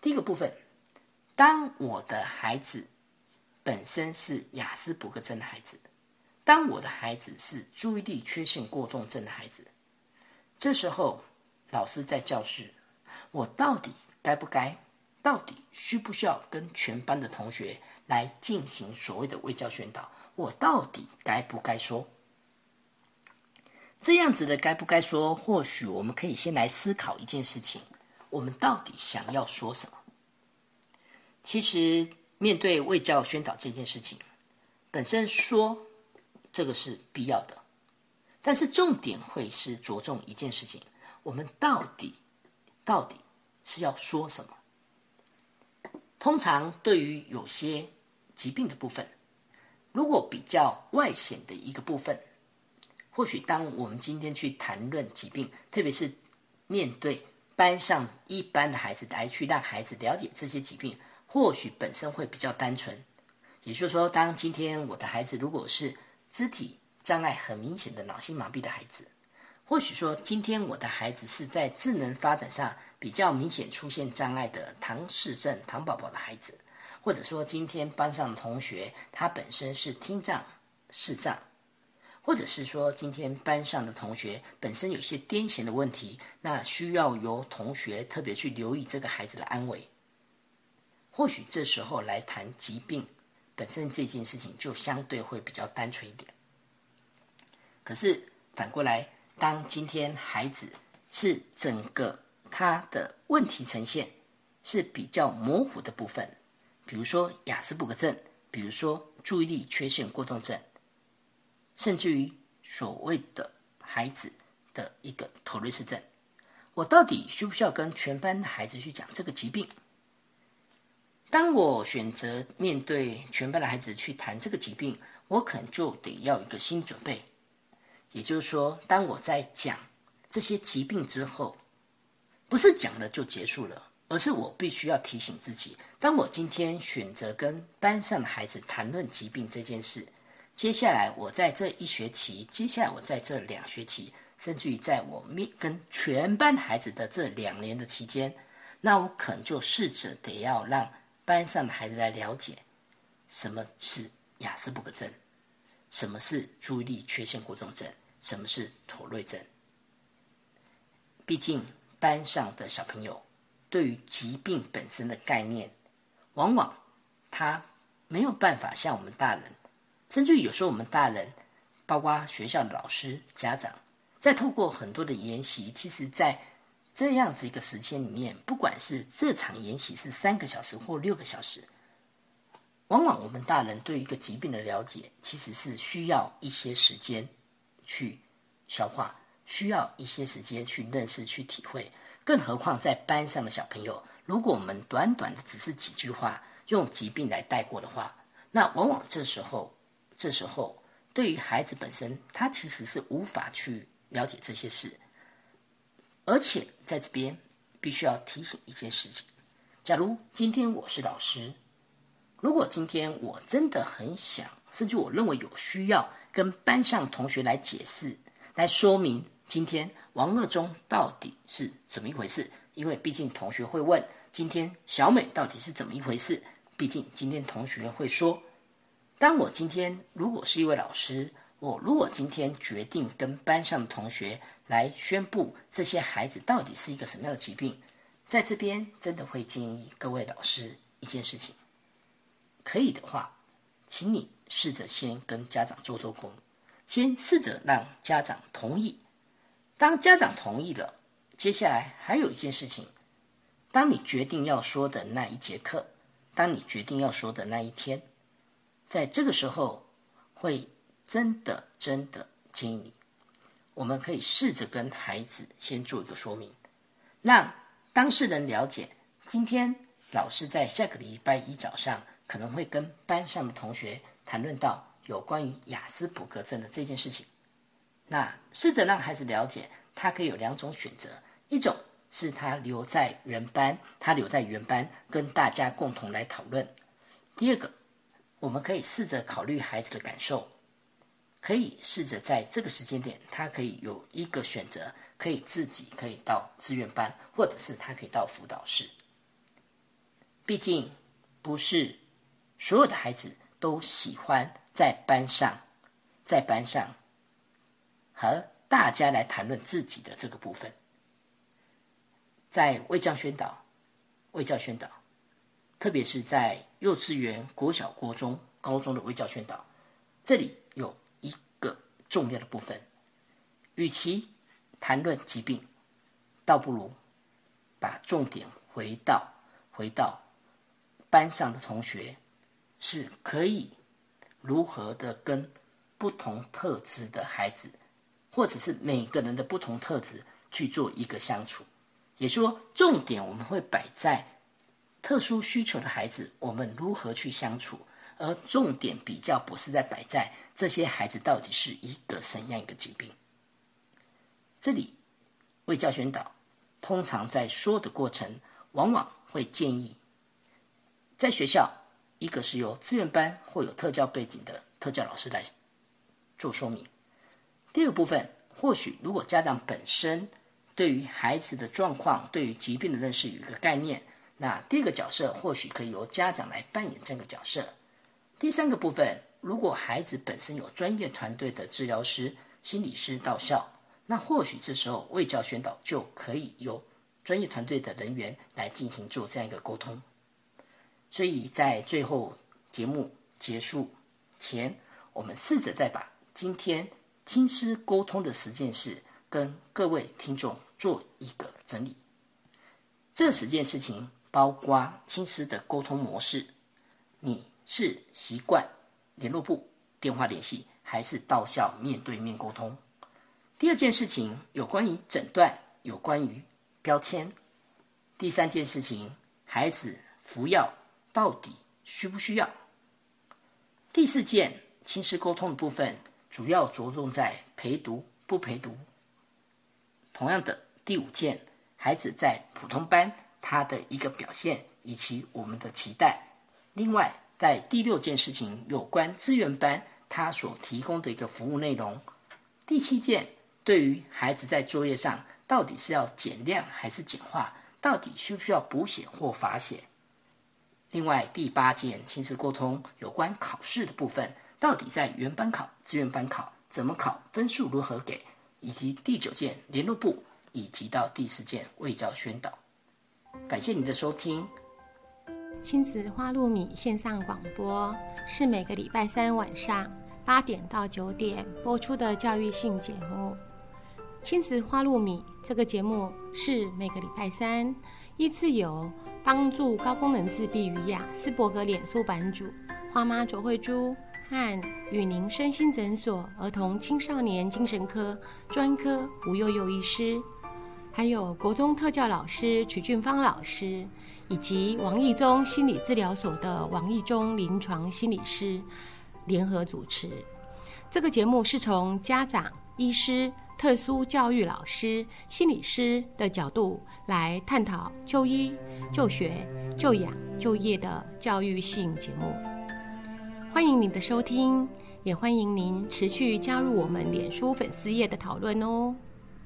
[SPEAKER 2] 第一个部分，当我的孩子本身是雅斯伯格症的孩子，当我的孩子是注意力缺陷过动症的孩子，这时候老师在教室，我到底该不该，到底需不需要跟全班的同学来进行所谓的卫教宣导？我到底该不该说？这样子的该不该说？或许我们可以先来思考一件事情：我们到底想要说什么？其实，面对卫教宣导这件事情，本身说这个是必要的，但是重点会是着重一件事情：我们到底到底是要说什么？通常对于有些疾病的部分。如果比较外显的一个部分，或许当我们今天去谈论疾病，特别是面对班上一般的孩子来去让孩子了解这些疾病，或许本身会比较单纯。也就是说，当今天我的孩子如果是肢体障碍很明显的脑性麻痹的孩子，或许说今天我的孩子是在智能发展上比较明显出现障碍的唐氏症唐宝宝的孩子。或者说，今天班上的同学他本身是听障、视障，或者是说，今天班上的同学本身有些癫痫的问题，那需要由同学特别去留意这个孩子的安危。或许这时候来谈疾病本身这件事情，就相对会比较单纯一点。可是反过来，当今天孩子是整个他的问题呈现是比较模糊的部分。比如说雅思伯格症，比如说注意力缺陷过动症，甚至于所谓的孩子的一个妥瑞氏症，我到底需不需要跟全班的孩子去讲这个疾病？当我选择面对全班的孩子去谈这个疾病，我可能就得要一个心理准备。也就是说，当我在讲这些疾病之后，不是讲了就结束了。而是我必须要提醒自己，当我今天选择跟班上的孩子谈论疾病这件事，接下来我在这一学期，接下来我在这两学期，甚至于在我面跟全班孩子的这两年的期间，那我可能就试着得要让班上的孩子来了解什么是雅斯伯格症，什么是注意力缺陷过动症，什么是妥瑞症。毕竟班上的小朋友。对于疾病本身的概念，往往他没有办法像我们大人，甚至于有时候我们大人，包括学校的老师、家长，在透过很多的研习，其实，在这样子一个时间里面，不管是这场研习是三个小时或六个小时，往往我们大人对于一个疾病的了解，其实是需要一些时间去消化，需要一些时间去认识、去体会。更何况在班上的小朋友，如果我们短短的只是几句话用疾病来带过的话，那往往这时候，这时候对于孩子本身，他其实是无法去了解这些事。而且在这边必须要提醒一件事情：，假如今天我是老师，如果今天我真的很想，甚至我认为有需要跟班上同学来解释、来说明。今天王二中到底是怎么一回事？因为毕竟同学会问今天小美到底是怎么一回事。毕竟今天同学会说，当我今天如果是一位老师，我如果今天决定跟班上的同学来宣布这些孩子到底是一个什么样的疾病，在这边真的会建议各位老师一件事情，可以的话，请你试着先跟家长做做工，先试着让家长同意。当家长同意了，接下来还有一件事情：当你决定要说的那一节课，当你决定要说的那一天，在这个时候会真的真的建议你，我们可以试着跟孩子先做一个说明，让当事人了解，今天老师在下个礼拜一早上可能会跟班上的同学谈论到有关于雅思伯格症的这件事情。那试着让孩子了解，他可以有两种选择，一种是他留在原班，他留在原班跟大家共同来讨论；第二个，我们可以试着考虑孩子的感受。可以试着在这个时间点，他可以有一个选择，可以自己可以到志愿班，或者是他可以到辅导室。毕竟不是所有的孩子都喜欢在班上，在班上和大家来谈论自己的这个部分。在卫教宣导、卫教宣导，特别是在幼稚园、国小、国中、高中的卫教宣导，这里有一个。重要的部分，与其谈论疾病，倒不如把重点回到回到班上的同学是可以如何的跟不同特质的孩子，或者是每个人的不同特质去做一个相处。也说，重点我们会摆在特殊需求的孩子，我们如何去相处，而重点比较不是在摆在。这些孩子到底是一个怎样一个疾病？这里为教宣导，通常在说的过程，往往会建议在学校，一个是由志愿班或有特教背景的特教老师来做说明。第二部分，或许如果家长本身对于孩子的状况、对于疾病的认识有一个概念，那第二个角色或许可以由家长来扮演这个角色。第三个部分。如果孩子本身有专业团队的治疗师、心理师到校，那或许这时候卫教宣导就可以由专业团队的人员来进行做这样一个沟通。所以在最后节目结束前，我们试着再把今天亲师沟通的十件事跟各位听众做一个整理。这十件事情包括亲师的沟通模式，你是习惯。联络部电话联系，还是到校面对面沟通？第二件事情有关于诊断，有关于标签。第三件事情，孩子服药到底需不需要？第四件亲师沟通的部分，主要着重在陪读不陪读。同样的，第五件，孩子在普通班他的一个表现以及我们的期待。另外。在第六件事情，有关资源班他所提供的一个服务内容。第七件，对于孩子在作业上到底是要减量还是简化，到底需不需要补写或罚写？另外，第八件亲子沟通有关考试的部分，到底在原班考、资源班考怎么考，分数如何给？以及第九件联络部，以及到第十件未教宣导。感谢您的收听。
[SPEAKER 1] 亲子花露米线上广播是每个礼拜三晚上八点到九点播出的教育性节目。亲子花露米这个节目是每个礼拜三依次由帮助高功能自闭与雅斯伯格脸书版主花妈卓慧珠和雨宁身心诊所儿童青少年精神科专科吴幼幼医师，还有国中特教老师曲俊芳老师。以及王义中心理治疗所的王义中临床心理师联合主持。这个节目是从家长、医师、特殊教育老师、心理师的角度来探讨就医、就学、就养、就业的教育性节目。欢迎您的收听，也欢迎您持续加入我们脸书粉丝页的讨论哦。